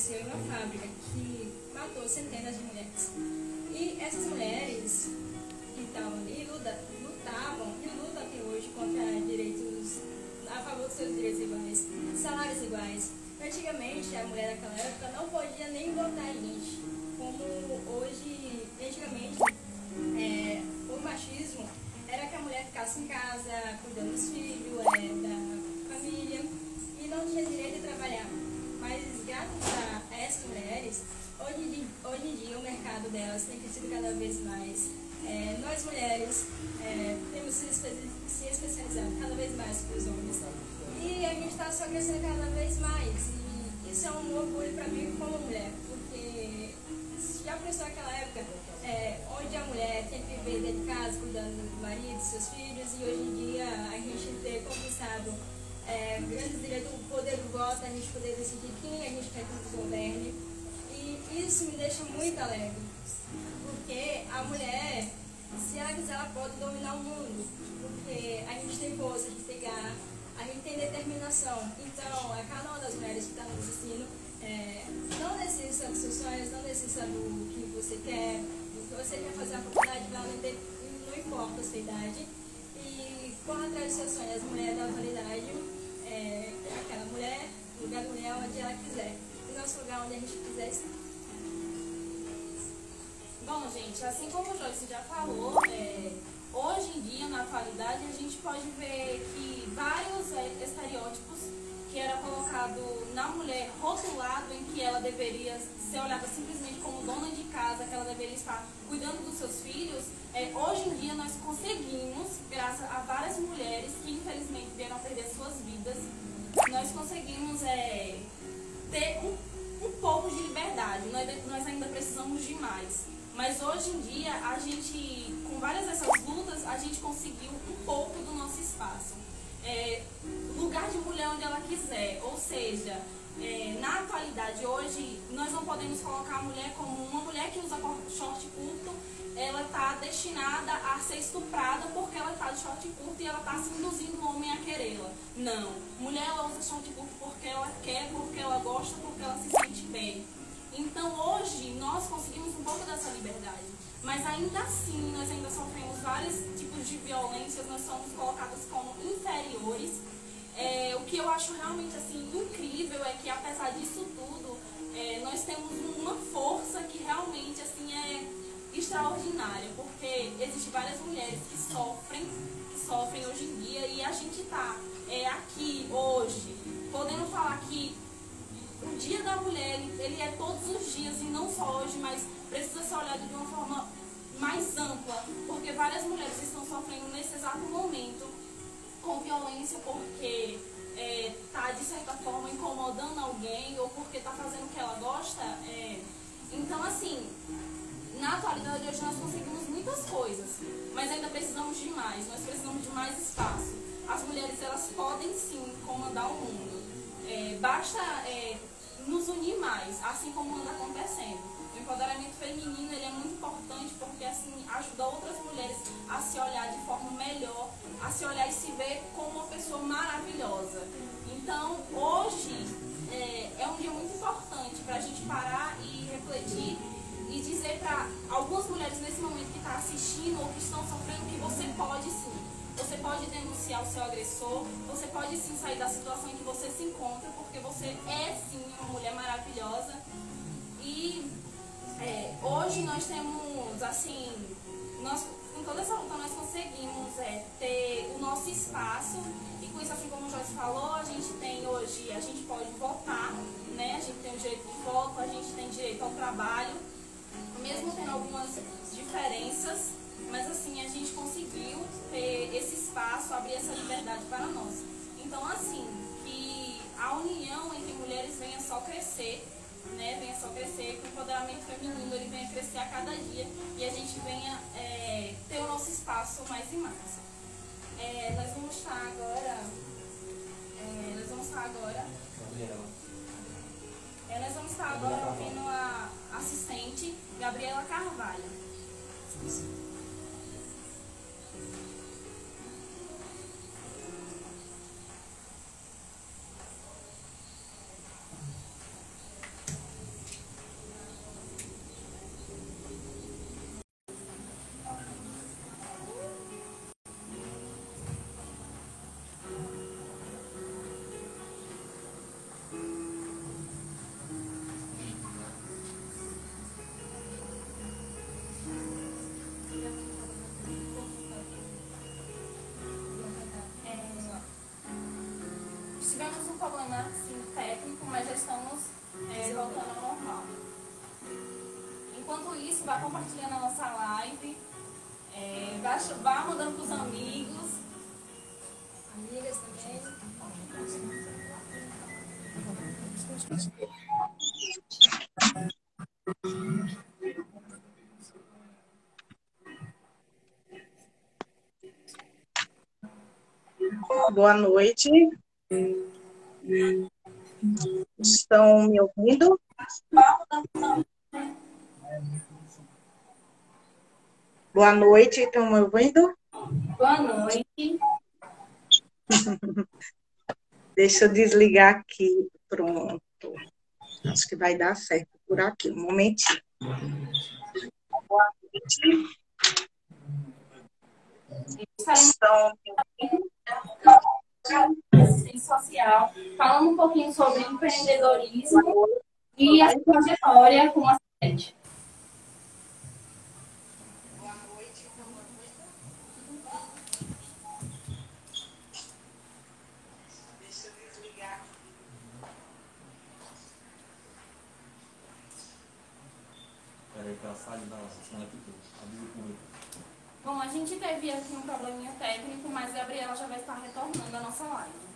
aconteceu em uma fábrica que matou centenas de mulheres. E essas mulheres estavam ali lutavam e lutam até hoje contra direitos, a favor dos seus direitos iguais, salários iguais. Antigamente, a mulher daquela época não podia nem votar em como hoje, antigamente, é, o machismo era que a mulher ficasse em casa, cuidando dos filhos, é, da família, e não tinha direito de trabalhar. Mas graças a mulheres, hoje, hoje em dia o mercado delas tem crescido cada vez mais. É, nós mulheres é, temos se, se especializado cada vez mais que os homens. E a gente está só crescendo cada vez mais. E isso é um orgulho para mim como mulher, porque já pensou naquela época é, onde a mulher tem que viver dentro de casa, cuidando do marido, dos seus filhos, e hoje em dia a gente ter conquistado é, grandes direitos, o poder do voto, a gente poder decidir quem a gente quer que nos governe. E isso me deixa muito alegre, porque a mulher, se ela quiser, ela pode dominar o mundo, porque a gente tem força de pegar, a gente tem determinação. Então, a cada uma das mulheres que está nos assistindo, é, não desista dos seus sonhos, não desista do que você quer, do que você quer fazer a faculdade, não, não importa a sua idade. E corra atrás dos seus sonhos. As mulheres da atualidade é aquela mulher, lugar da mulher onde ela quiser. E nosso lugar onde a gente quiser estar. Bom, gente, assim como o Joyce já falou, é, hoje em dia, na atualidade, a gente pode ver que vários é, estereótipos que era colocado na mulher, rotulado em que ela deveria ser olhada simplesmente como dona de casa, que ela deveria estar cuidando dos seus filhos, é, hoje em dia nós conseguimos, graças a várias mulheres que infelizmente vieram a perder suas vidas, nós conseguimos é, ter um, um pouco de liberdade. Nós, nós ainda precisamos de mais. Mas hoje em dia, a gente, com várias dessas lutas, a gente conseguiu um pouco do nosso espaço. É, lugar de mulher onde ela quiser, ou seja, é, na atualidade hoje, nós não podemos colocar a mulher como uma mulher que usa short curto, ela está destinada a ser estuprada porque ela está de short curto e ela está se induzindo o homem a querê-la. Não. Mulher ela usa short curto porque ela quer, porque ela gosta, porque ela se sente bem. Então hoje nós conseguimos um pouco dessa liberdade. Mas ainda assim nós ainda sofremos vários tipos de violências, nós somos colocadas como inferiores. É, o que eu acho realmente assim incrível é que apesar disso tudo, é, nós temos uma força que realmente assim é extraordinária, porque existem várias mulheres que sofrem, que sofrem hoje em dia e a gente está é, aqui hoje podendo falar que o Dia da Mulher, ele é todos os dias e não só hoje, mas precisa ser olhado de uma forma mais ampla, porque várias mulheres estão sofrendo nesse exato momento com violência porque está, é, de certa forma, incomodando alguém ou porque está fazendo o que ela gosta. É. Então, assim, na atualidade hoje nós conseguimos muitas coisas, mas ainda precisamos de mais, nós precisamos de mais espaço. As mulheres, elas podem sim comandar o mundo. É, basta é, nos unir mais, assim como anda acontecendo. Empoderamento feminino ele é muito importante porque assim ajuda outras mulheres a se olhar de forma melhor, a se olhar e se ver como uma pessoa maravilhosa. Então hoje é, é um dia muito importante para a gente parar e refletir e dizer para algumas mulheres nesse momento que estão tá assistindo ou que estão sofrendo que você pode sim você pode denunciar o seu agressor, você pode sim sair da situação em que você se encontra, porque você é sim uma mulher maravilhosa. E é, hoje nós temos, assim, nós, com toda essa luta nós conseguimos é, ter o nosso espaço e com isso, assim como o Joyce falou, a gente tem hoje, a gente pode votar, né? A gente tem o direito de voto, a gente tem direito ao trabalho, mesmo tendo algumas diferenças, mas assim, a gente conseguiu ter esse espaço, abrir essa liberdade para nós. Então, assim, que a união entre mulheres venha só crescer, né? Venha só crescer, que o empoderamento feminino ele venha crescer a cada dia e a gente venha é, ter o nosso espaço mais e mais. É, nós vamos estar agora. É, nós vamos estar agora É, nós vamos estar agora ouvindo a assistente Gabriela Carvalho. tivemos mas já estamos é, voltando ao normal. Enquanto isso, vá compartilhando a nossa live, é, vá, vá mandando para os amigos. Amigas também. Boa noite. Estão me ouvindo? Boa noite, estão me ouvindo? Boa noite. Deixa eu desligar aqui. Pronto. Acho que vai dar certo por aqui. Um momentinho. Boa noite. Estão me ouvindo? Social, falando um pouquinho sobre empreendedorismo e a trajetória como assistente. Peraí, que ela sai da nossa, senão ela ficou. Abriu o público. Bom, a gente teve aqui um probleminha técnico, mas a Gabriela já vai estar retornando a nossa live.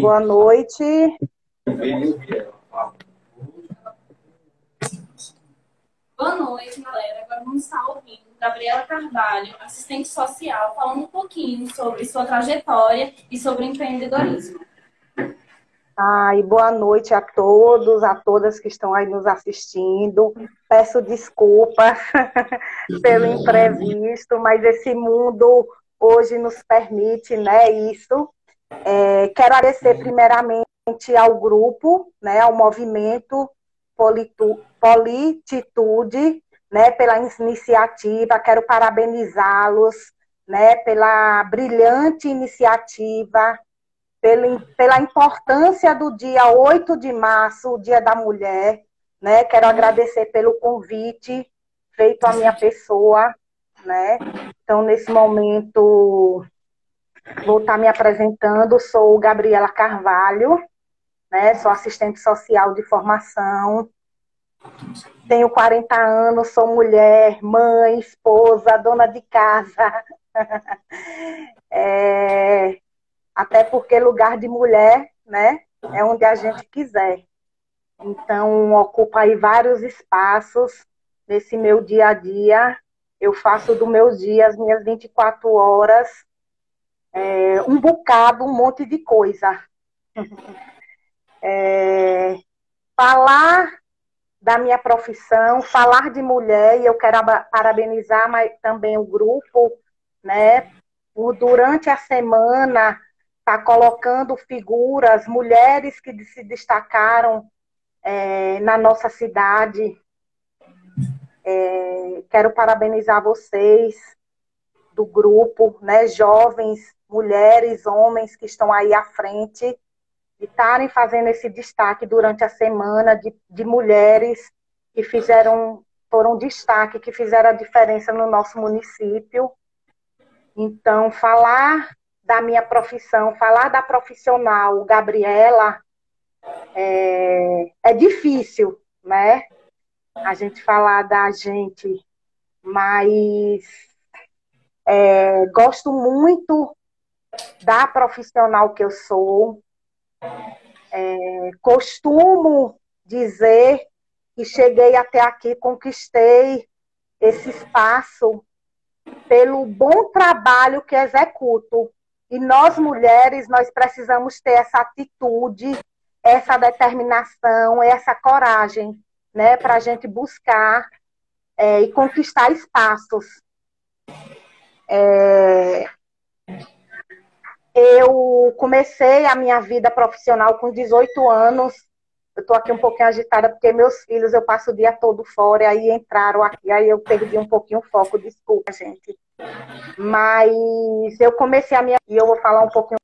Boa noite. Boa noite, galera. Agora vamos estar ouvindo Gabriela Carvalho, assistente social, falando um pouquinho sobre sua trajetória e sobre empreendedorismo. Ai, boa noite a todos, a todas que estão aí nos assistindo. Peço desculpas pelo imprevisto, mas esse mundo hoje nos permite, né, isso. É, quero agradecer primeiramente ao grupo, né, ao movimento Politu, Polititude, né, pela iniciativa. Quero parabenizá-los, né, pela brilhante iniciativa pela, pela importância do dia 8 de março, o Dia da Mulher. Né? Quero agradecer pelo convite feito à minha pessoa. Né? Então, nesse momento, vou estar me apresentando. Sou Gabriela Carvalho, né? sou assistente social de formação. tenho 40 anos, sou mulher, mãe, esposa, dona de casa. é, até porque lugar de mulher, né, é onde a gente quiser. Então, ocupa aí vários espaços nesse meu dia a dia. Eu faço do meus dias, minhas 24 horas, é, um bocado, um monte de coisa. é, falar da minha profissão, falar de mulher, e eu quero parabenizar mas, também o grupo, né, por durante a semana tá colocando figuras, mulheres que se destacaram é, na nossa cidade. É, quero parabenizar vocês do grupo, né, jovens, mulheres, homens que estão aí à frente de estarem fazendo esse destaque durante a semana de, de mulheres que fizeram, foram destaque, que fizeram a diferença no nosso município. Então, falar da minha profissão, falar da profissional Gabriela é, é difícil, né? A gente falar da gente, mas é, gosto muito da profissional que eu sou, é, costumo dizer que cheguei até aqui, conquistei esse espaço pelo bom trabalho que executo. E nós mulheres, nós precisamos ter essa atitude, essa determinação, essa coragem, né, para a gente buscar é, e conquistar espaços. É, eu comecei a minha vida profissional com 18 anos. Eu estou aqui um pouquinho agitada porque meus filhos eu passo o dia todo fora e aí entraram aqui, aí eu perdi um pouquinho o foco, desculpa, gente. Mas eu comecei a minha e eu vou falar um pouquinho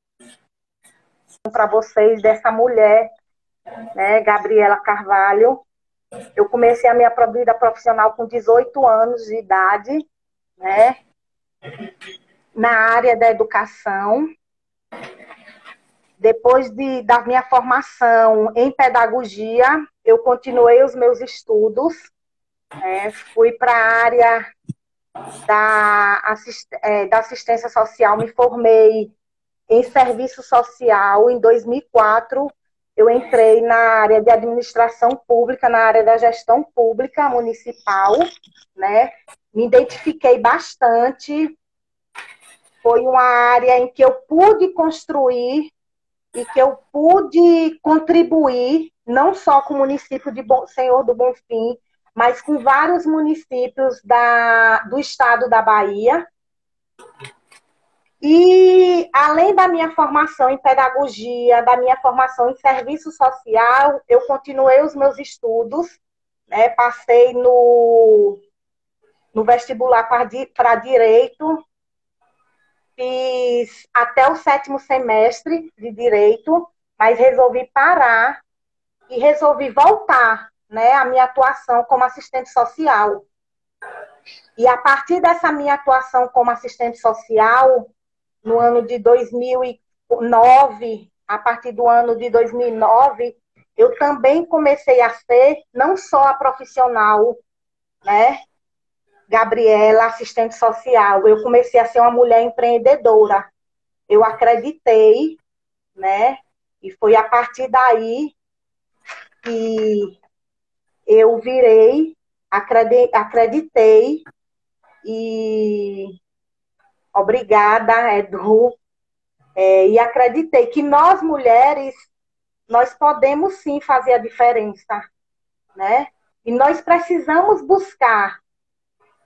para vocês dessa mulher, né, Gabriela Carvalho. Eu comecei a minha vida profissional com 18 anos de idade, né, na área da educação. Depois de, da minha formação em pedagogia, eu continuei os meus estudos, é, fui para a área da, assist, é, da assistência social, me formei em serviço social em 2004. Eu entrei na área de administração pública, na área da gestão pública municipal, né? Me identifiquei bastante. Foi uma área em que eu pude construir e que eu pude contribuir, não só com o município de Senhor do Bonfim, mas com vários municípios da, do estado da Bahia. E além da minha formação em pedagogia, da minha formação em serviço social, eu continuei os meus estudos, né? passei no, no vestibular para direito, fiz até o sétimo semestre de direito, mas resolvi parar e resolvi voltar né, a minha atuação como assistente social. E a partir dessa minha atuação como assistente social, no ano de 2009, a partir do ano de 2009, eu também comecei a ser não só a profissional, né, Gabriela, assistente social, eu comecei a ser uma mulher empreendedora. Eu acreditei, né? E foi a partir daí que eu virei, acreditei e obrigada, Edu, é, e acreditei que nós mulheres nós podemos sim fazer a diferença, né? E nós precisamos buscar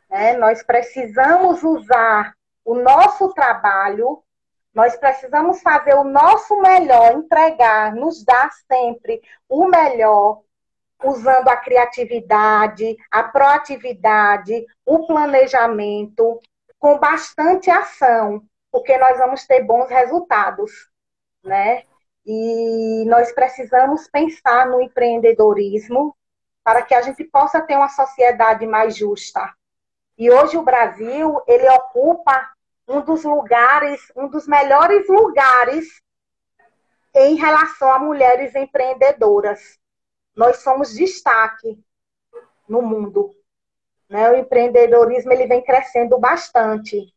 né? Nós precisamos usar o nosso trabalho, nós precisamos fazer o nosso melhor, entregar, nos dar sempre o melhor, usando a criatividade, a proatividade, o planejamento, com bastante ação, porque nós vamos ter bons resultados, né? E nós precisamos pensar no empreendedorismo para que a gente possa ter uma sociedade mais justa, e hoje o Brasil, ele ocupa um dos lugares, um dos melhores lugares em relação a mulheres empreendedoras. Nós somos destaque. no mundo. Né? O empreendedorismo ele vem crescendo bastante.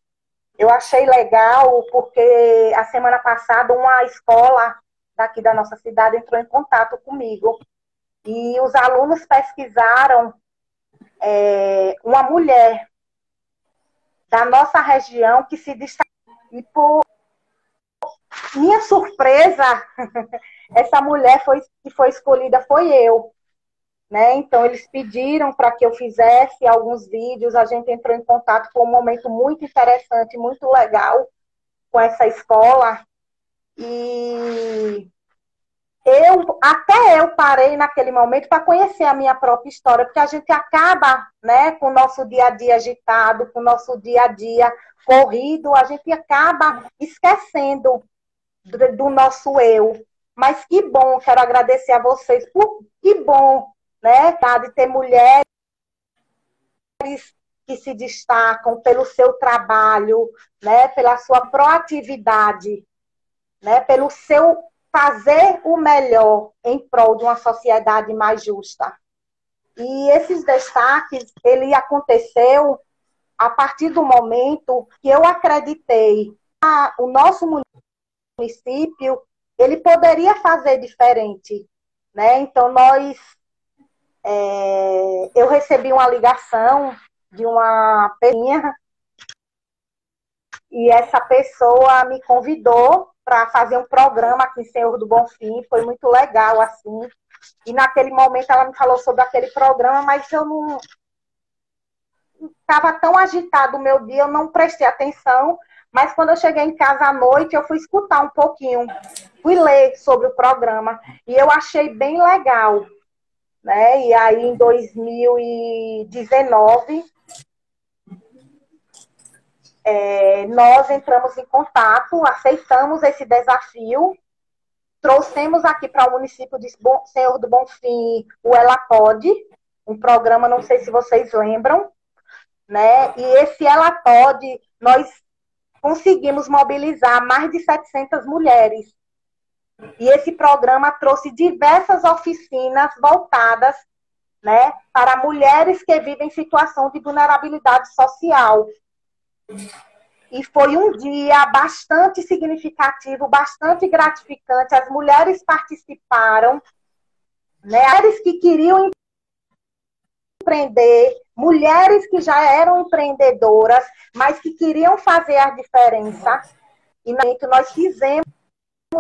Eu achei legal porque a semana passada uma escola daqui da nossa cidade entrou em contato comigo e os alunos pesquisaram é, uma mulher da nossa região que se destacou. E por minha surpresa, essa mulher foi, que foi escolhida foi eu. Né? Então, eles pediram para que eu fizesse alguns vídeos, a gente entrou em contato com um momento muito interessante, muito legal com essa escola. E eu até eu parei naquele momento para conhecer a minha própria história, porque a gente acaba, né, com o nosso dia a dia agitado, com o nosso dia a dia corrido, a gente acaba esquecendo do, do nosso eu. Mas que bom, quero agradecer a vocês por que bom, né, tá, de ter mulheres que se destacam pelo seu trabalho, né, pela sua proatividade, né, pelo seu fazer o melhor em prol de uma sociedade mais justa. E esses destaques, ele aconteceu a partir do momento que eu acreditei que o nosso município ele poderia fazer diferente, né? Então nós, é, eu recebi uma ligação de uma pequena e essa pessoa me convidou para fazer um programa aqui em Senhor do Bonfim, foi muito legal, assim. E naquele momento ela me falou sobre aquele programa, mas eu não estava tão agitado o meu dia, eu não prestei atenção. Mas quando eu cheguei em casa à noite, eu fui escutar um pouquinho, fui ler sobre o programa e eu achei bem legal, né? E aí em 2019 é, nós entramos em contato, aceitamos esse desafio, trouxemos aqui para o município de Senhor do Bonfim o Ela Pode, um programa, não sei se vocês lembram, né? E esse Ela Pode, nós conseguimos mobilizar mais de 700 mulheres. E esse programa trouxe diversas oficinas voltadas né, para mulheres que vivem em situação de vulnerabilidade social. E foi um dia bastante significativo, bastante gratificante. As mulheres participaram, né? mulheres que queriam empreender, mulheres que já eram empreendedoras, mas que queriam fazer a diferença. E nós fizemos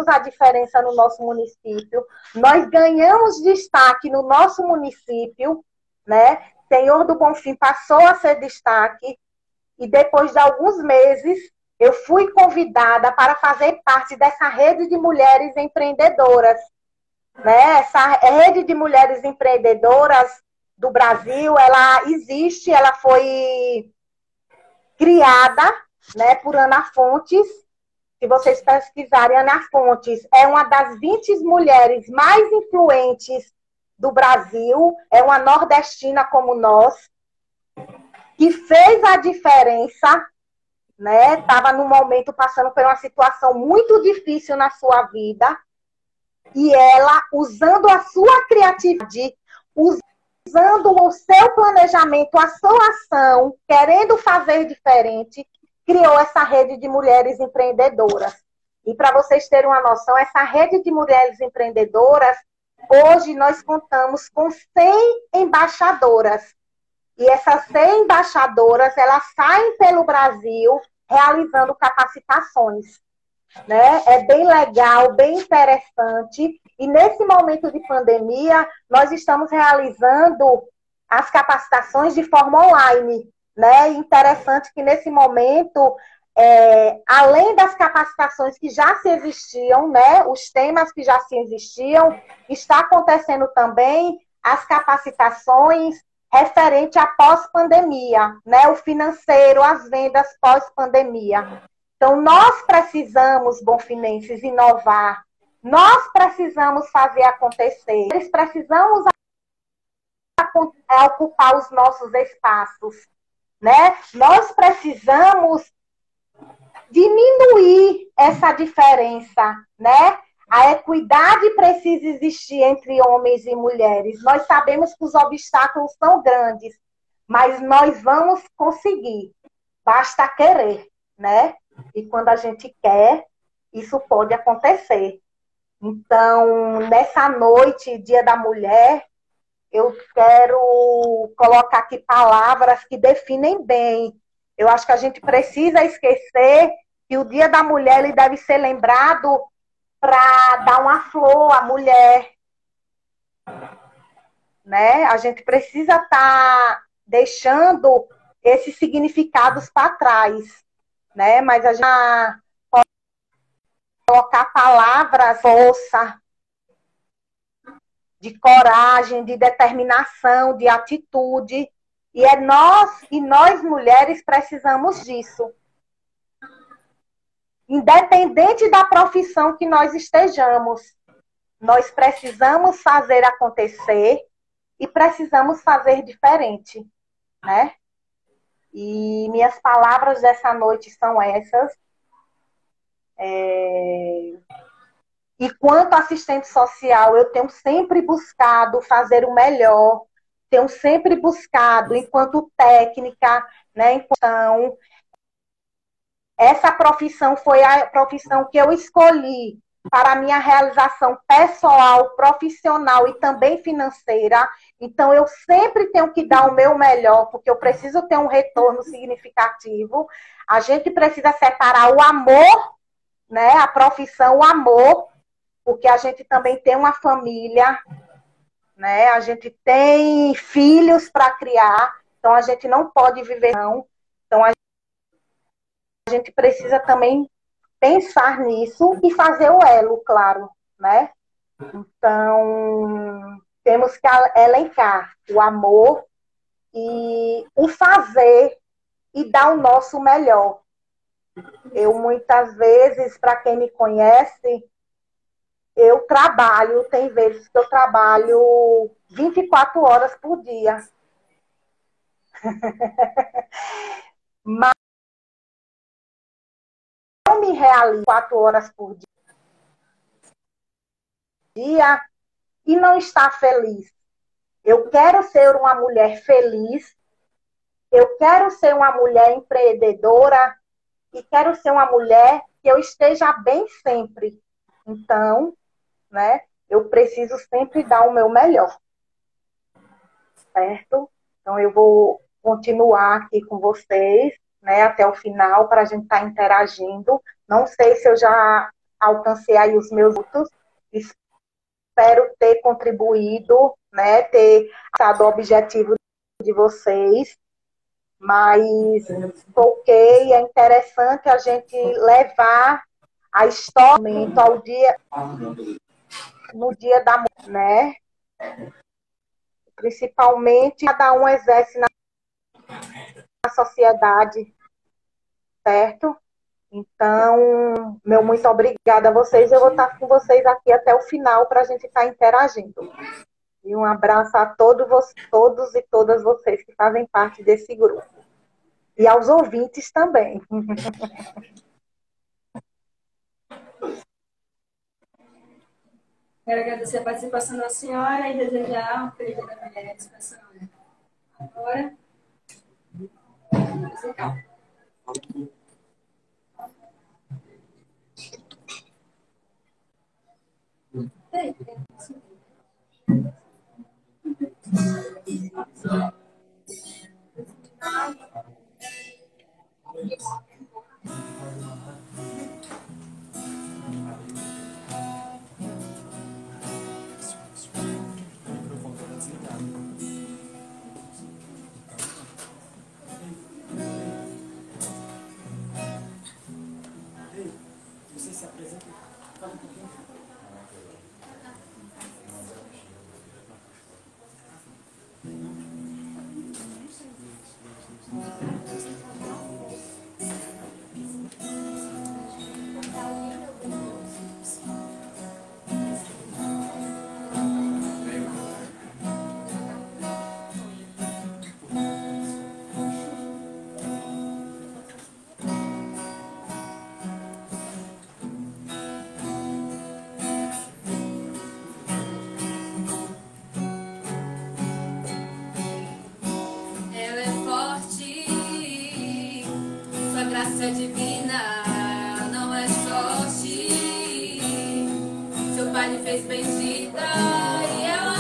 a diferença no nosso município. Nós ganhamos destaque no nosso município, né? Senhor do Bonfim passou a ser destaque e depois de alguns meses, eu fui convidada para fazer parte dessa rede de mulheres empreendedoras. Né? Essa rede de mulheres empreendedoras do Brasil, ela existe, ela foi criada né, por Ana Fontes. Se vocês pesquisarem, Ana Fontes é uma das 20 mulheres mais influentes do Brasil, é uma nordestina como nós, que fez a diferença, né? Estava no momento passando por uma situação muito difícil na sua vida. E ela, usando a sua criatividade, usando o seu planejamento, a sua ação, querendo fazer diferente, criou essa rede de mulheres empreendedoras. E para vocês terem uma noção, essa rede de mulheres empreendedoras, hoje nós contamos com 100 embaixadoras e essas 100 embaixadoras, elas saem pelo Brasil realizando capacitações. Né? É bem legal, bem interessante. E nesse momento de pandemia, nós estamos realizando as capacitações de forma online. Né? Interessante que nesse momento, é, além das capacitações que já se existiam, né, os temas que já se existiam, está acontecendo também as capacitações referente à pós-pandemia, né? O financeiro, as vendas pós-pandemia. Então, nós precisamos, bonfinenses, inovar. Nós precisamos fazer acontecer. Eles precisamos ocupar os nossos espaços, né? Nós precisamos diminuir essa diferença, né? A equidade precisa existir entre homens e mulheres. Nós sabemos que os obstáculos são grandes, mas nós vamos conseguir. Basta querer, né? E quando a gente quer, isso pode acontecer. Então, nessa noite, Dia da Mulher, eu quero colocar aqui palavras que definem bem. Eu acho que a gente precisa esquecer que o Dia da Mulher ele deve ser lembrado para dar uma flor à mulher. Né? A gente precisa estar tá deixando esses significados para trás, né? Mas a gente colocar palavras força, de coragem, de determinação, de atitude. E é nós e nós mulheres precisamos disso. Independente da profissão que nós estejamos, nós precisamos fazer acontecer e precisamos fazer diferente, né? E minhas palavras dessa noite são essas. É... E quanto assistente social, eu tenho sempre buscado fazer o melhor, tenho sempre buscado, enquanto técnica, né, enquanto essa profissão foi a profissão que eu escolhi para a minha realização pessoal, profissional e também financeira. Então, eu sempre tenho que dar o meu melhor, porque eu preciso ter um retorno significativo. A gente precisa separar o amor, né, a profissão, o amor, porque a gente também tem uma família, né? A gente tem filhos para criar, então a gente não pode viver não. Então a a gente precisa também pensar nisso e fazer o elo, claro, né? Então, temos que elencar o amor e o fazer e dar o nosso melhor. Eu, muitas vezes, para quem me conhece, eu trabalho, tem vezes que eu trabalho 24 horas por dia. Mas me realizo quatro horas por dia e não está feliz. Eu quero ser uma mulher feliz, eu quero ser uma mulher empreendedora e quero ser uma mulher que eu esteja bem sempre. Então, né, eu preciso sempre dar o meu melhor. Certo? Então, eu vou continuar aqui com vocês né, até o final para a gente estar tá interagindo. Não sei se eu já alcancei aí os meus minutos. Espero ter contribuído, né, ter dado o objetivo de vocês. Mas ok, é interessante a gente levar a história ao dia no dia da né? Principalmente cada um exerce na sociedade, certo? Então, meu muito obrigada a vocês. Eu vou estar com vocês aqui até o final para a gente estar interagindo. E um abraço a todos, todos e todas vocês que fazem parte desse grupo. E aos ouvintes também. Quero agradecer a participação da senhora e desejar um feliz dia da mulher Agora. Hey, 对 ressuscita e ela é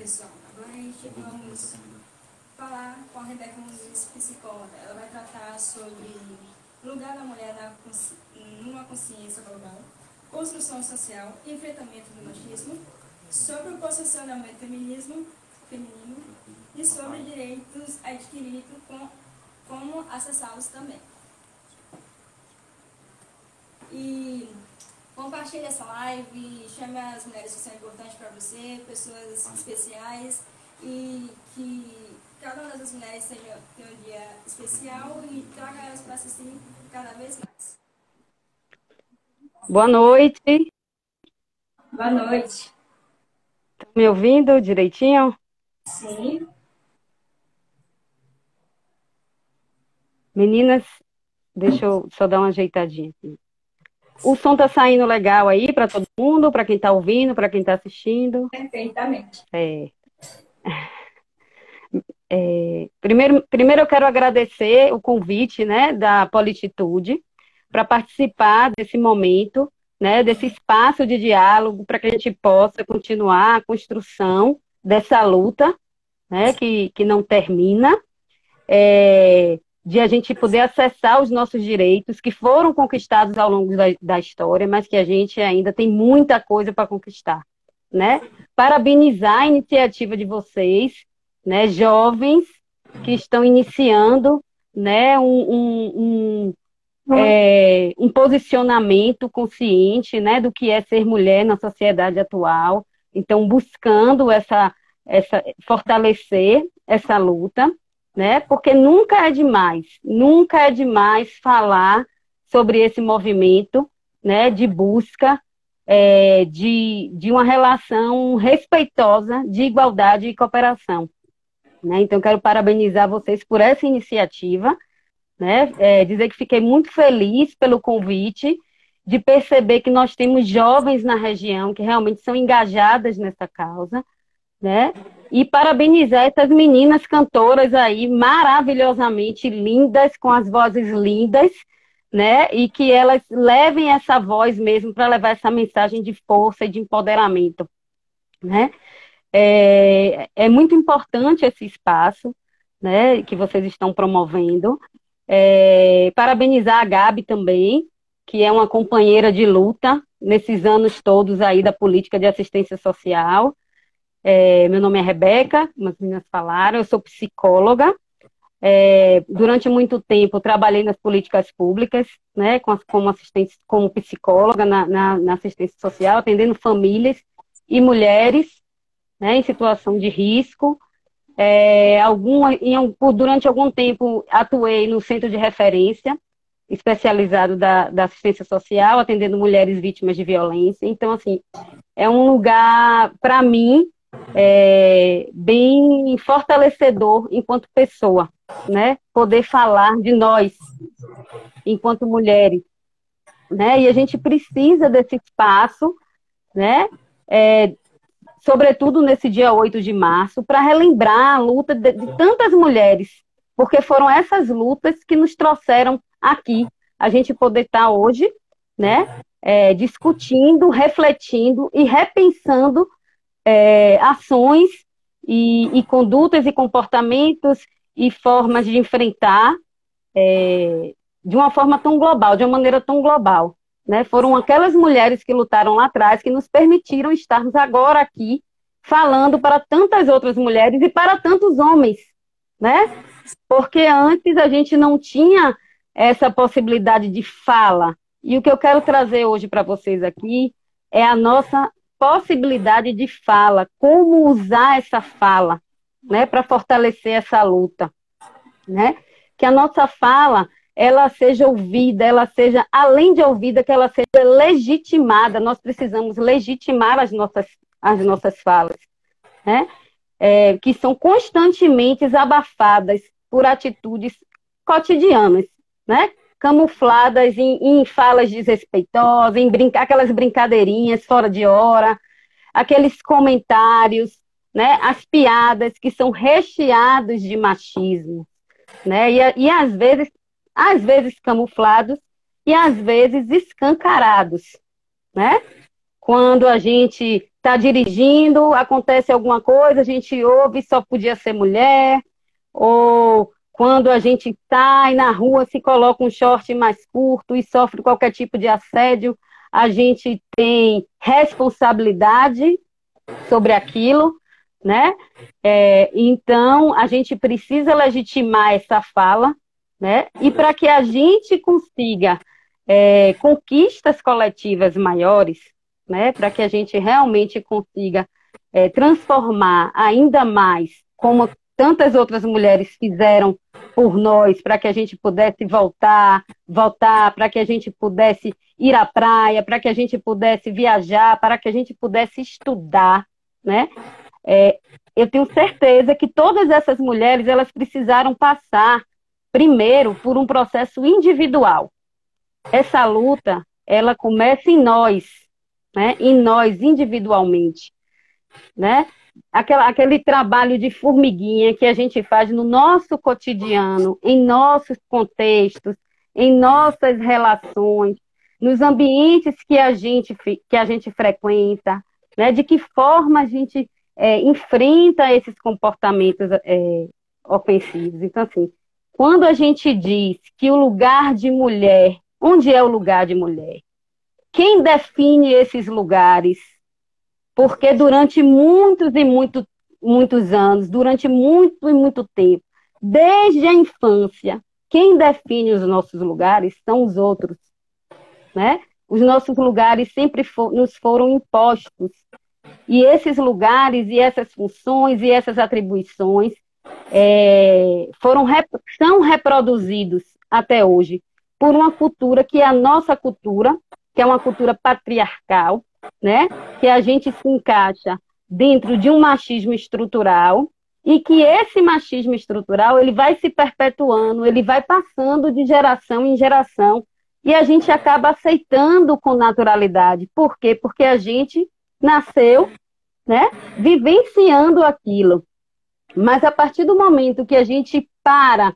pessoal, agora a gente vamos falar com a Rebeca Muniz, psicóloga. Ela vai tratar sobre o lugar da mulher na consci... numa consciência global, construção social, enfrentamento do machismo, sobre o posicionamento feminismo, feminino e sobre direitos adquiridos, com, como acessá-los também. E compartilhe essa live, chame as mulheres que são importantes para você, pessoas especiais e que cada uma dessas mulheres tenha, tenha um dia especial e traga elas para assistir cada vez mais. Boa noite. Boa noite. Tá me ouvindo direitinho? Sim. Meninas, deixa eu só dar uma ajeitadinha aqui. O som tá saindo legal aí para todo mundo, para quem tá ouvindo, para quem tá assistindo? Perfeitamente. É. É, primeiro, primeiro eu quero agradecer o convite, né, da Polititude para participar desse momento, né, desse espaço de diálogo para que a gente possa continuar a construção dessa luta, né, que, que não termina, é, de a gente poder acessar os nossos direitos que foram conquistados ao longo da, da história, mas que a gente ainda tem muita coisa para conquistar, né? Parabenizar a iniciativa de vocês, né, jovens que estão iniciando, né, um, um, um, é, um posicionamento consciente, né, do que é ser mulher na sociedade atual. Então, buscando essa, essa fortalecer essa luta, né? Porque nunca é demais, nunca é demais falar sobre esse movimento, né? De busca é, de, de uma relação respeitosa de igualdade e cooperação. Né? Então, quero parabenizar vocês por essa iniciativa, né? É, dizer que fiquei muito feliz pelo convite, de perceber que nós temos jovens na região que realmente são engajadas nessa causa, né? E parabenizar essas meninas cantoras aí maravilhosamente lindas, com as vozes lindas, né? E que elas levem essa voz mesmo para levar essa mensagem de força e de empoderamento, né? É, é muito importante esse espaço, né? Que vocês estão promovendo. É, parabenizar a Gabi também, que é uma companheira de luta nesses anos todos aí da política de assistência social. É, meu nome é Rebeca, como as meninas falaram, eu sou psicóloga. É, durante muito tempo trabalhei nas políticas públicas, né, como, assistente, como psicóloga na, na, na, assistência social, atendendo famílias e mulheres né, em situação de risco. É, alguma, em, durante algum tempo atuei no centro de referência especializado da, da assistência social, atendendo mulheres vítimas de violência. Então, assim, é um lugar, para mim, é, bem fortalecedor enquanto pessoa, né? Poder falar de nós enquanto mulheres, né? E a gente precisa desse espaço, né? É, sobretudo nesse dia 8 de março, para relembrar a luta de, de tantas mulheres, porque foram essas lutas que nos trouxeram aqui, a gente poder estar tá hoje, né? É, discutindo, refletindo e repensando é, ações e, e, condutas e comportamentos e formas de enfrentar é, de uma forma tão global, de uma maneira tão global. Né? Foram aquelas mulheres que lutaram lá atrás que nos permitiram estarmos agora aqui falando para tantas outras mulheres e para tantos homens, né? Porque antes a gente não tinha essa possibilidade de fala. E o que eu quero trazer hoje para vocês aqui é a nossa possibilidade de fala, como usar essa fala, né, para fortalecer essa luta, né? Que a nossa fala ela seja ouvida, ela seja além de ouvida, que ela seja legitimada. Nós precisamos legitimar as nossas as nossas falas, né? É, que são constantemente abafadas por atitudes cotidianas, né? Camufladas em, em falas desrespeitosas, em brinca, aquelas brincadeirinhas fora de hora, aqueles comentários né, as piadas que são recheadas de machismo, né, e, e às vezes, às vezes camuflados e às vezes escancarados, né? Quando a gente está dirigindo, acontece alguma coisa, a gente ouve só podia ser mulher, ou quando a gente sai na rua, se coloca um short mais curto e sofre qualquer tipo de assédio, a gente tem responsabilidade sobre aquilo, né? É, então, a gente precisa legitimar essa fala, né? E para que a gente consiga é, conquistas coletivas maiores, né? Para que a gente realmente consiga é, transformar ainda mais, como tantas outras mulheres fizeram por nós, para que a gente pudesse voltar, voltar, para que a gente pudesse ir à praia, para que a gente pudesse viajar, para que a gente pudesse estudar, né? É, eu tenho certeza que todas essas mulheres elas precisaram passar primeiro por um processo individual. Essa luta ela começa em nós, né? Em nós individualmente, né? Aquela, aquele trabalho de formiguinha que a gente faz no nosso cotidiano, em nossos contextos, em nossas relações, nos ambientes que a gente, que a gente frequenta, né? De que forma a gente é, enfrenta esses comportamentos é, ofensivos. Então, assim, quando a gente diz que o lugar de mulher, onde é o lugar de mulher? Quem define esses lugares? Porque durante muitos e muito, muitos anos, durante muito e muito tempo, desde a infância, quem define os nossos lugares são os outros, né? Os nossos lugares sempre for, nos foram impostos e esses lugares e essas funções e essas atribuições é, foram são reproduzidos até hoje por uma cultura que é a nossa cultura, que é uma cultura patriarcal, né? Que a gente se encaixa dentro de um machismo estrutural e que esse machismo estrutural ele vai se perpetuando, ele vai passando de geração em geração e a gente acaba aceitando com naturalidade. Por quê? Porque a gente nasceu, né, vivenciando aquilo. Mas a partir do momento que a gente para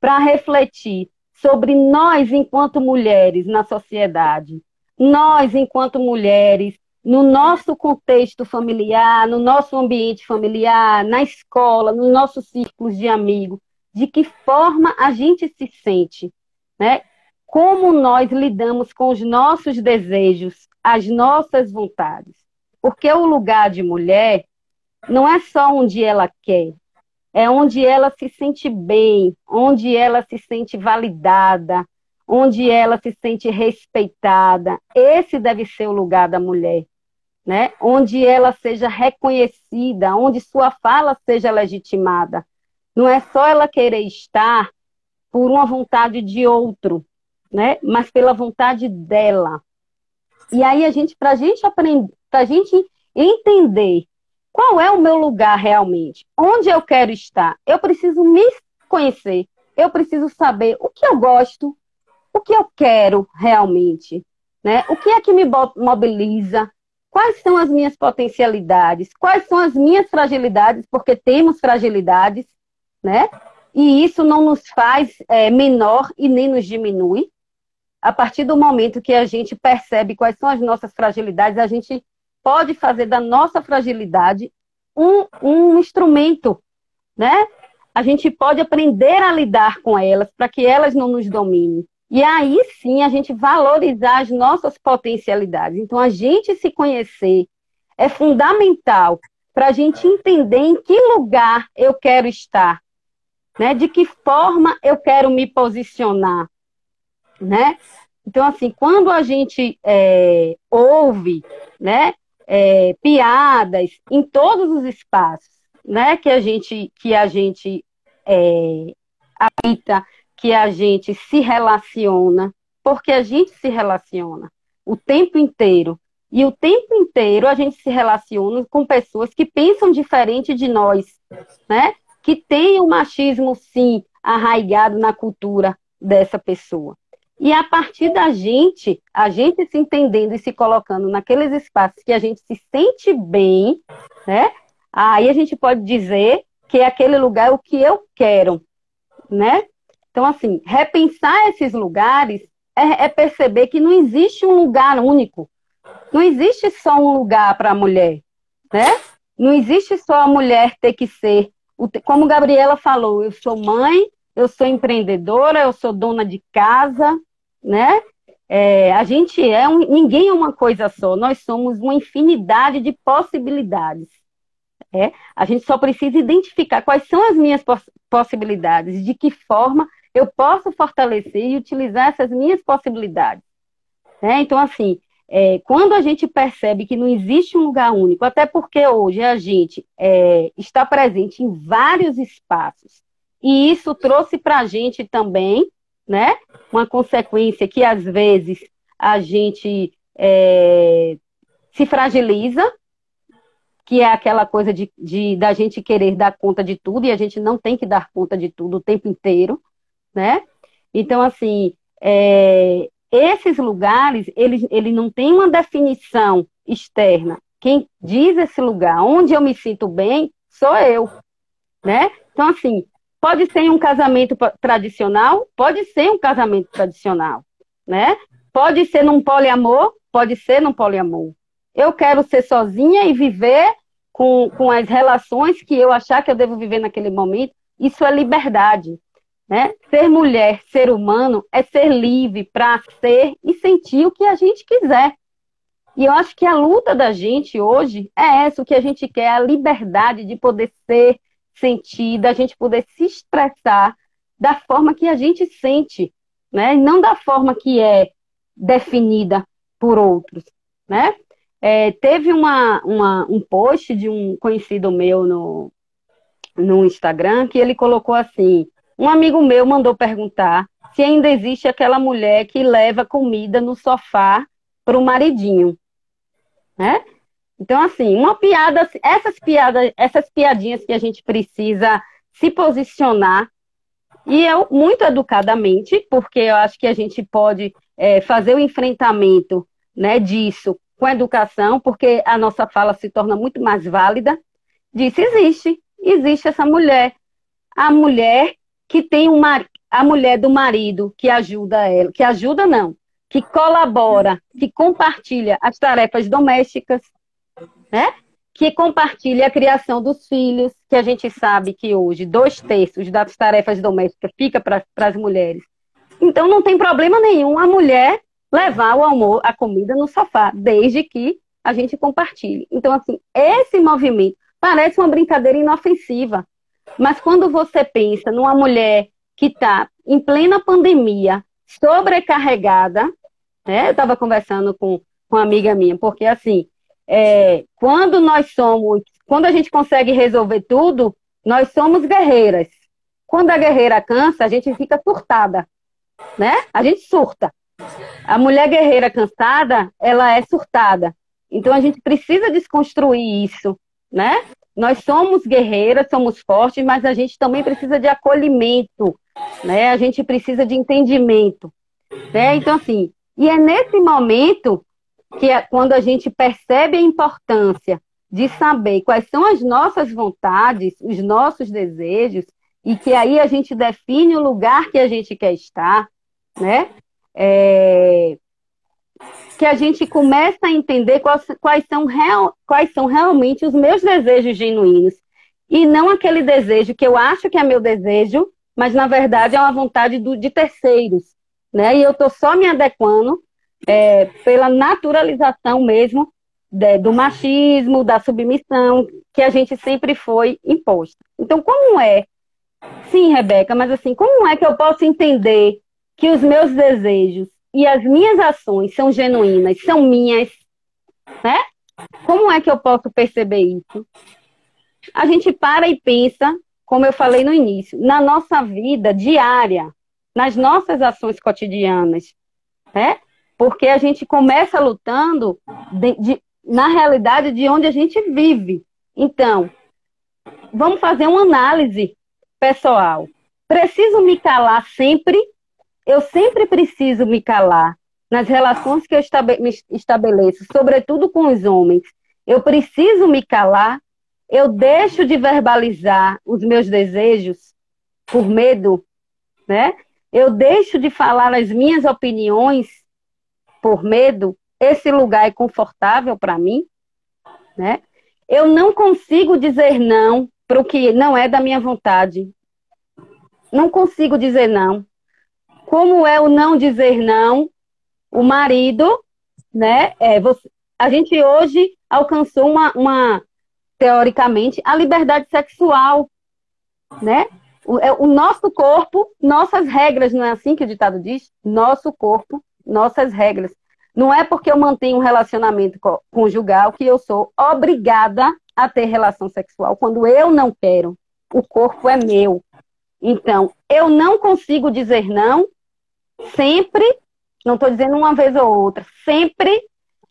para refletir sobre nós enquanto mulheres na sociedade, nós enquanto mulheres no nosso contexto familiar, no nosso ambiente familiar, na escola, nos nossos círculos de amigos, de que forma a gente se sente, né? Como nós lidamos com os nossos desejos, as nossas vontades. Porque o lugar de mulher não é só onde ela quer, é onde ela se sente bem, onde ela se sente validada, onde ela se sente respeitada. Esse deve ser o lugar da mulher, né? Onde ela seja reconhecida, onde sua fala seja legitimada. Não é só ela querer estar por uma vontade de outro, né? Mas pela vontade dela. E aí a gente, para gente aprender, para a gente entender qual é o meu lugar realmente, onde eu quero estar, eu preciso me conhecer, eu preciso saber o que eu gosto, o que eu quero realmente, né? O que é que me mobiliza? Quais são as minhas potencialidades? Quais são as minhas fragilidades? Porque temos fragilidades, né? E isso não nos faz é, menor e nem nos diminui. A partir do momento que a gente percebe quais são as nossas fragilidades, a gente pode fazer da nossa fragilidade um, um instrumento, né? A gente pode aprender a lidar com elas para que elas não nos dominem. E aí sim a gente valorizar as nossas potencialidades. Então, a gente se conhecer é fundamental para a gente entender em que lugar eu quero estar, né? De que forma eu quero me posicionar, né? Então, assim, quando a gente é, ouve, né? é, piadas em todos os espaços, né? Que a gente que a gente é, habita, que a gente se relaciona, porque a gente se relaciona o tempo inteiro. E o tempo inteiro a gente se relaciona com pessoas que pensam diferente de nós, né? Que tem o machismo, sim, arraigado na cultura dessa pessoa. E a partir da gente, a gente se entendendo e se colocando naqueles espaços que a gente se sente bem, né? aí a gente pode dizer que aquele lugar é o que eu quero, né? Então, assim, repensar esses lugares é, é perceber que não existe um lugar único. Não existe só um lugar para a mulher, né? Não existe só a mulher ter que ser, como Gabriela falou, eu sou mãe, eu sou empreendedora, eu sou dona de casa, né? É, a gente é um, ninguém é uma coisa só, nós somos uma infinidade de possibilidades. É? A gente só precisa identificar quais são as minhas poss possibilidades, de que forma eu posso fortalecer e utilizar essas minhas possibilidades. É? Então, assim, é, quando a gente percebe que não existe um lugar único, até porque hoje a gente é, está presente em vários espaços, e isso trouxe para a gente também, né, uma consequência que às vezes a gente é, se fragiliza, que é aquela coisa de, de, da gente querer dar conta de tudo, e a gente não tem que dar conta de tudo o tempo inteiro, né? Então, assim, é, esses lugares, ele, ele não tem uma definição externa. Quem diz esse lugar, onde eu me sinto bem, sou eu, né? Então, assim, pode ser um casamento tradicional, pode ser um casamento tradicional, né? Pode ser num poliamor, pode ser num poliamor. Eu quero ser sozinha e viver com, com as relações que eu achar que eu devo viver naquele momento. Isso é liberdade. Né? Ser mulher, ser humano, é ser livre para ser e sentir o que a gente quiser. E eu acho que a luta da gente hoje é essa, o que a gente quer, a liberdade de poder ser, sentir, da gente poder se expressar da forma que a gente sente, né? Não da forma que é definida por outros, né? É, teve uma, uma, um post de um conhecido meu no, no Instagram que ele colocou assim: um amigo meu mandou perguntar se ainda existe aquela mulher que leva comida no sofá para o maridinho, né? Então, assim, uma piada, essas piadas, essas piadinhas que a gente precisa se posicionar e eu muito educadamente, porque eu acho que a gente pode é, fazer o enfrentamento, né, disso com educação, porque a nossa fala se torna muito mais válida. Disse existe, existe essa mulher, a mulher que tem uma, a mulher do marido que ajuda ela, que ajuda não, que colabora, que compartilha as tarefas domésticas, né? que compartilha a criação dos filhos, que a gente sabe que hoje dois terços das tarefas domésticas fica para as mulheres. Então não tem problema nenhum a mulher levar o almoço, a comida no sofá, desde que a gente compartilhe. Então, assim, esse movimento parece uma brincadeira inofensiva, mas quando você pensa numa mulher que está em plena pandemia, sobrecarregada, né? Eu estava conversando com, com uma amiga minha, porque assim, é, quando nós somos, quando a gente consegue resolver tudo, nós somos guerreiras. Quando a guerreira cansa, a gente fica surtada, né? A gente surta. A mulher guerreira cansada, ela é surtada. Então a gente precisa desconstruir isso, né? Nós somos guerreiras, somos fortes, mas a gente também precisa de acolhimento, né? A gente precisa de entendimento, né? Então, assim, e é nesse momento que é quando a gente percebe a importância de saber quais são as nossas vontades, os nossos desejos, e que aí a gente define o lugar que a gente quer estar, né? É, que a gente começa a entender quais, quais, são real, quais são realmente os meus desejos genuínos. E não aquele desejo que eu acho que é meu desejo, mas na verdade é uma vontade do, de terceiros. Né? E eu estou só me adequando é, pela naturalização mesmo de, do machismo, da submissão, que a gente sempre foi imposto. Então, como é? Sim, Rebeca, mas assim, como é que eu posso entender que os meus desejos e as minhas ações são genuínas, são minhas, né? Como é que eu posso perceber isso? A gente para e pensa, como eu falei no início, na nossa vida diária, nas nossas ações cotidianas, né? Porque a gente começa lutando de, de, na realidade de onde a gente vive. Então, vamos fazer uma análise pessoal. Preciso me calar sempre eu sempre preciso me calar nas relações que eu estabeleço, sobretudo com os homens. Eu preciso me calar. eu deixo de verbalizar os meus desejos por medo, né? Eu deixo de falar as minhas opiniões por medo. Esse lugar é confortável para mim, né? Eu não consigo dizer não para o que não é da minha vontade. Não consigo dizer não. Como é o não dizer não? O marido, né? É, você, a gente hoje alcançou uma, uma, teoricamente, a liberdade sexual, né? O, é, o nosso corpo, nossas regras, não é assim que o ditado diz? Nosso corpo, nossas regras. Não é porque eu mantenho um relacionamento conjugal que eu sou obrigada a ter relação sexual quando eu não quero. O corpo é meu. Então, eu não consigo dizer não sempre, não estou dizendo uma vez ou outra, sempre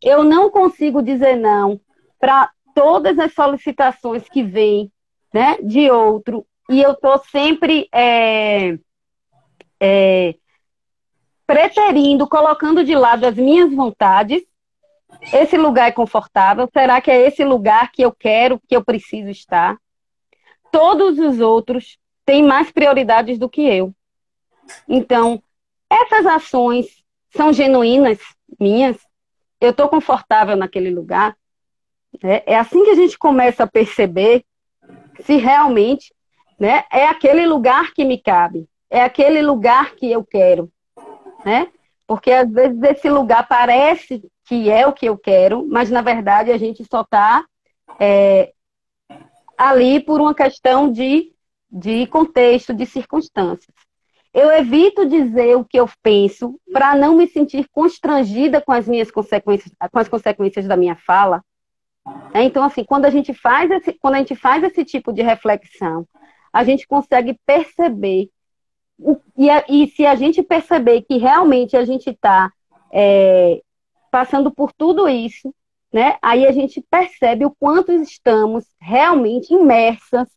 eu não consigo dizer não para todas as solicitações que vêm né, de outro, e eu estou sempre é, é, preterindo, colocando de lado as minhas vontades. Esse lugar é confortável? Será que é esse lugar que eu quero, que eu preciso estar? Todos os outros têm mais prioridades do que eu. Então, essas ações são genuínas minhas? Eu estou confortável naquele lugar? É, é assim que a gente começa a perceber se realmente né, é aquele lugar que me cabe, é aquele lugar que eu quero. Né? Porque às vezes esse lugar parece que é o que eu quero, mas na verdade a gente só está é, ali por uma questão de, de contexto, de circunstâncias. Eu evito dizer o que eu penso para não me sentir constrangida com as minhas consequências, com as consequências da minha fala, é, então, assim, quando a gente faz esse, quando a gente faz esse tipo de reflexão, a gente consegue perceber o, e, a, e, se a gente perceber que realmente a gente está é, passando por tudo isso, né? Aí a gente percebe o quanto estamos realmente imersas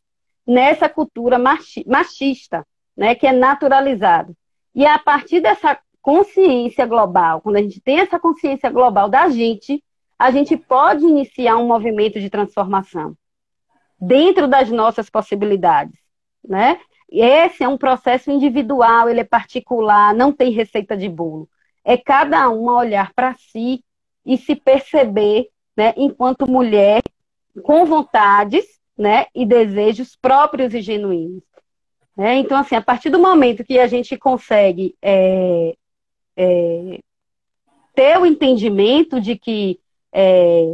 nessa cultura machista, né? Que é naturalizado. E a partir dessa consciência global, quando a gente tem essa consciência global da gente, a gente pode iniciar um movimento de transformação dentro das nossas possibilidades, né? Esse é um processo individual, ele é particular, não tem receita de bolo. É cada uma olhar para si e se perceber, né, enquanto mulher com vontades, né, e desejos próprios e genuínos. Né? Então, assim, a partir do momento que a gente consegue é, é, ter o entendimento de que está é,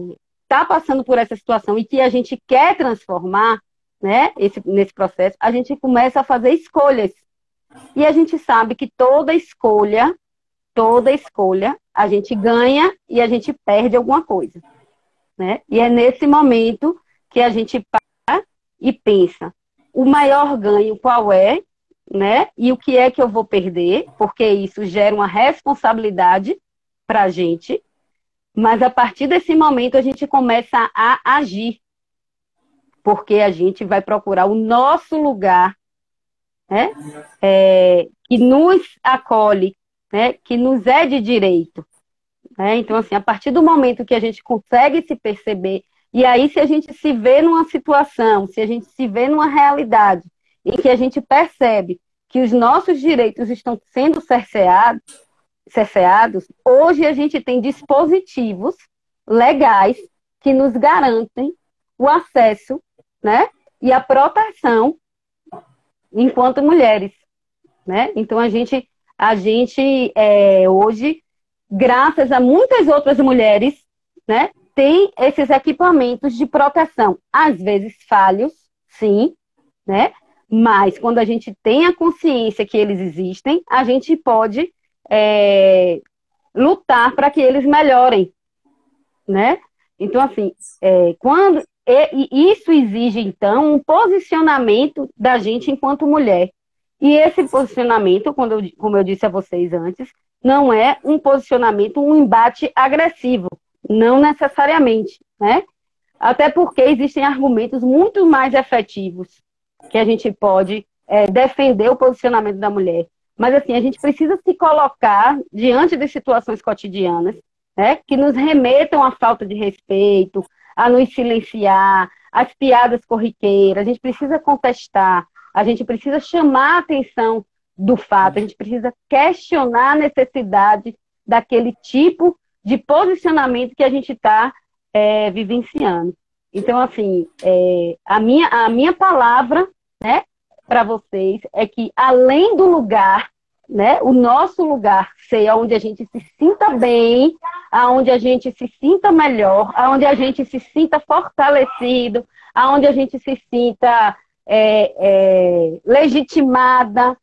tá passando por essa situação e que a gente quer transformar né, esse, nesse processo, a gente começa a fazer escolhas. E a gente sabe que toda escolha, toda escolha, a gente ganha e a gente perde alguma coisa. Né? E é nesse momento que a gente para e pensa, o maior ganho qual é, né? E o que é que eu vou perder? Porque isso gera uma responsabilidade para a gente, mas a partir desse momento a gente começa a agir. Porque a gente vai procurar o nosso lugar, né? É, que nos acolhe, né? que nos é de direito. Né? Então, assim, a partir do momento que a gente consegue se perceber, e aí se a gente se vê numa situação, se a gente se vê numa realidade em que a gente percebe que os nossos direitos estão sendo cerceados, cerceados, hoje a gente tem dispositivos legais que nos garantem o acesso né, e a proteção enquanto mulheres. Né? Então a gente, a gente é, hoje, graças a muitas outras mulheres, né, tem esses equipamentos de proteção, às vezes falhos, sim, né? Mas quando a gente tem a consciência que eles existem, a gente pode é, lutar para que eles melhorem, né? Então, assim, é, quando e, isso exige, então, um posicionamento da gente enquanto mulher. E esse posicionamento, quando eu, como eu disse a vocês antes, não é um posicionamento, um embate agressivo. Não necessariamente, né? Até porque existem argumentos muito mais efetivos que a gente pode é, defender o posicionamento da mulher. Mas assim, a gente precisa se colocar diante de situações cotidianas, né, que nos remetam à falta de respeito, a nos silenciar, as piadas corriqueiras, a gente precisa contestar, a gente precisa chamar a atenção do fato, a gente precisa questionar a necessidade daquele tipo de posicionamento que a gente está é, vivenciando. Então, assim, é, a, minha, a minha palavra né, para vocês é que, além do lugar, né, o nosso lugar ser onde a gente se sinta bem, aonde a gente se sinta melhor, aonde a gente se sinta fortalecido, aonde a gente se sinta é, é, legitimada,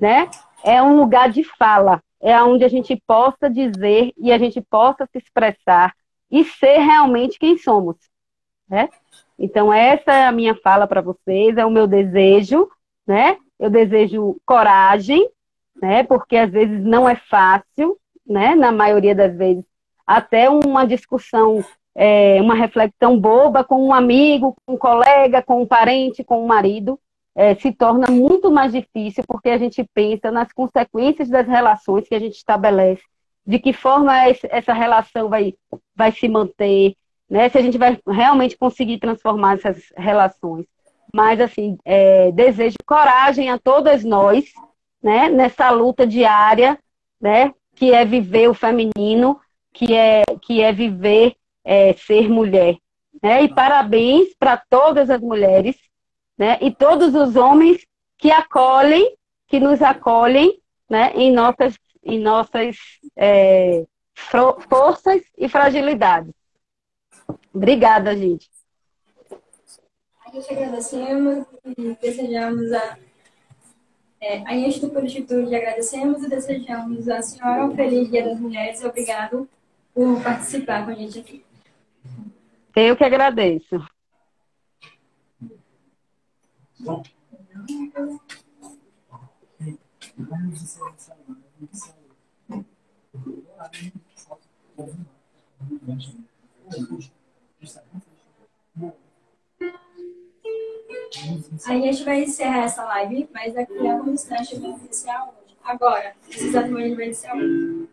né? É um lugar de fala, é onde a gente possa dizer e a gente possa se expressar e ser realmente quem somos, né? Então essa é a minha fala para vocês, é o meu desejo, né? Eu desejo coragem, né? Porque às vezes não é fácil, né? Na maioria das vezes, até uma discussão, é, uma reflexão boba com um amigo, com um colega, com um parente, com um marido, é, se torna muito mais difícil porque a gente pensa nas consequências das relações que a gente estabelece, de que forma essa relação vai, vai se manter, né? Se a gente vai realmente conseguir transformar essas relações. Mas, assim, é, desejo coragem a todas nós, né? Nessa luta diária, né? Que é viver o feminino, que é, que é viver é, ser mulher. Né? E parabéns para todas as mulheres né? e todos os homens que acolhem, que nos acolhem né? em nossas, em nossas é, forças e fragilidades. Obrigada, gente. A gente agradecemos e desejamos a. É, a Instituto Polititude agradecemos e desejamos a senhora um feliz Dia das Mulheres e obrigado por participar com a gente aqui. Eu que agradeço. Bom. A gente vai encerrar essa live, mas daqui a um instante eu vou iniciar hoje. Agora, exato momento vai iniciar hoje.